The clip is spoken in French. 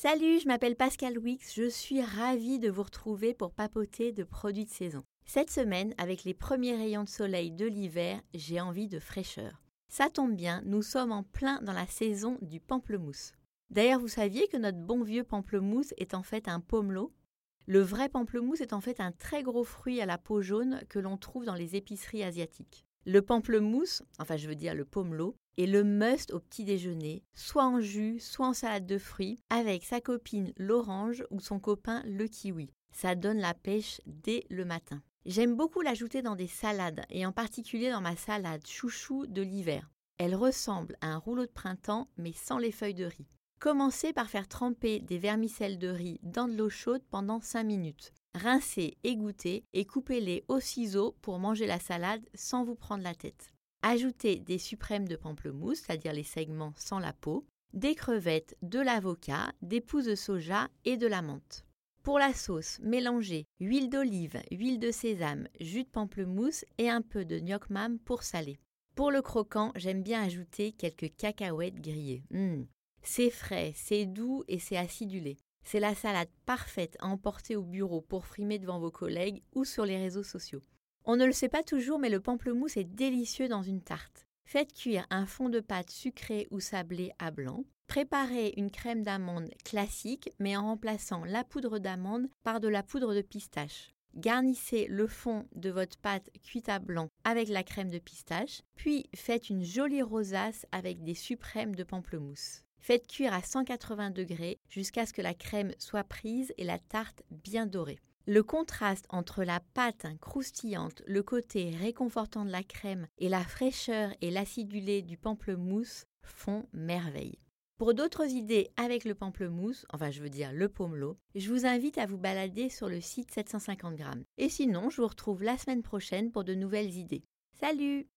Salut, je m'appelle Pascal Wix, je suis ravie de vous retrouver pour papoter de produits de saison. Cette semaine, avec les premiers rayons de soleil de l'hiver, j'ai envie de fraîcheur. Ça tombe bien, nous sommes en plein dans la saison du pamplemousse. D'ailleurs, vous saviez que notre bon vieux pamplemousse est en fait un pomelo? Le vrai pamplemousse est en fait un très gros fruit à la peau jaune que l'on trouve dans les épiceries asiatiques. Le pamplemousse, enfin je veux dire le pomelo, est le must au petit déjeuner, soit en jus, soit en salade de fruits, avec sa copine l'orange ou son copain le kiwi. Ça donne la pêche dès le matin. J'aime beaucoup l'ajouter dans des salades, et en particulier dans ma salade chouchou de l'hiver. Elle ressemble à un rouleau de printemps, mais sans les feuilles de riz. Commencez par faire tremper des vermicelles de riz dans de l'eau chaude pendant 5 minutes. Rincez, égouttez et coupez-les au ciseau pour manger la salade sans vous prendre la tête. Ajoutez des suprêmes de pamplemousse, c'est-à-dire les segments sans la peau, des crevettes, de l'avocat, des pousses de soja et de la menthe. Pour la sauce, mélangez huile d'olive, huile de sésame, jus de pamplemousse et un peu de gnocchi pour saler. Pour le croquant, j'aime bien ajouter quelques cacahuètes grillées. Mmh. C'est frais, c'est doux et c'est acidulé. C'est la salade parfaite à emporter au bureau pour frimer devant vos collègues ou sur les réseaux sociaux. On ne le sait pas toujours, mais le pamplemousse est délicieux dans une tarte. Faites cuire un fond de pâte sucré ou sablé à blanc. Préparez une crème d'amande classique, mais en remplaçant la poudre d'amande par de la poudre de pistache. Garnissez le fond de votre pâte cuite à blanc avec la crème de pistache, puis faites une jolie rosace avec des suprêmes de pamplemousse. Faites cuire à 180 degrés jusqu'à ce que la crème soit prise et la tarte bien dorée. Le contraste entre la pâte croustillante, le côté réconfortant de la crème et la fraîcheur et l'acidulé du pamplemousse font merveille. Pour d'autres idées avec le pamplemousse, enfin je veux dire le pomelo, je vous invite à vous balader sur le site 750 grammes. Et sinon, je vous retrouve la semaine prochaine pour de nouvelles idées. Salut